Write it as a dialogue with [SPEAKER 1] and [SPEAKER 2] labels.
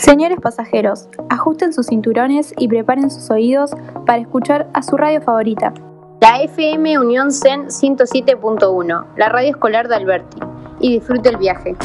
[SPEAKER 1] Señores pasajeros, ajusten sus cinturones y preparen sus oídos para escuchar a su radio favorita.
[SPEAKER 2] La FM Unión Zen 107.1, la radio escolar de Alberti. Y disfrute el viaje.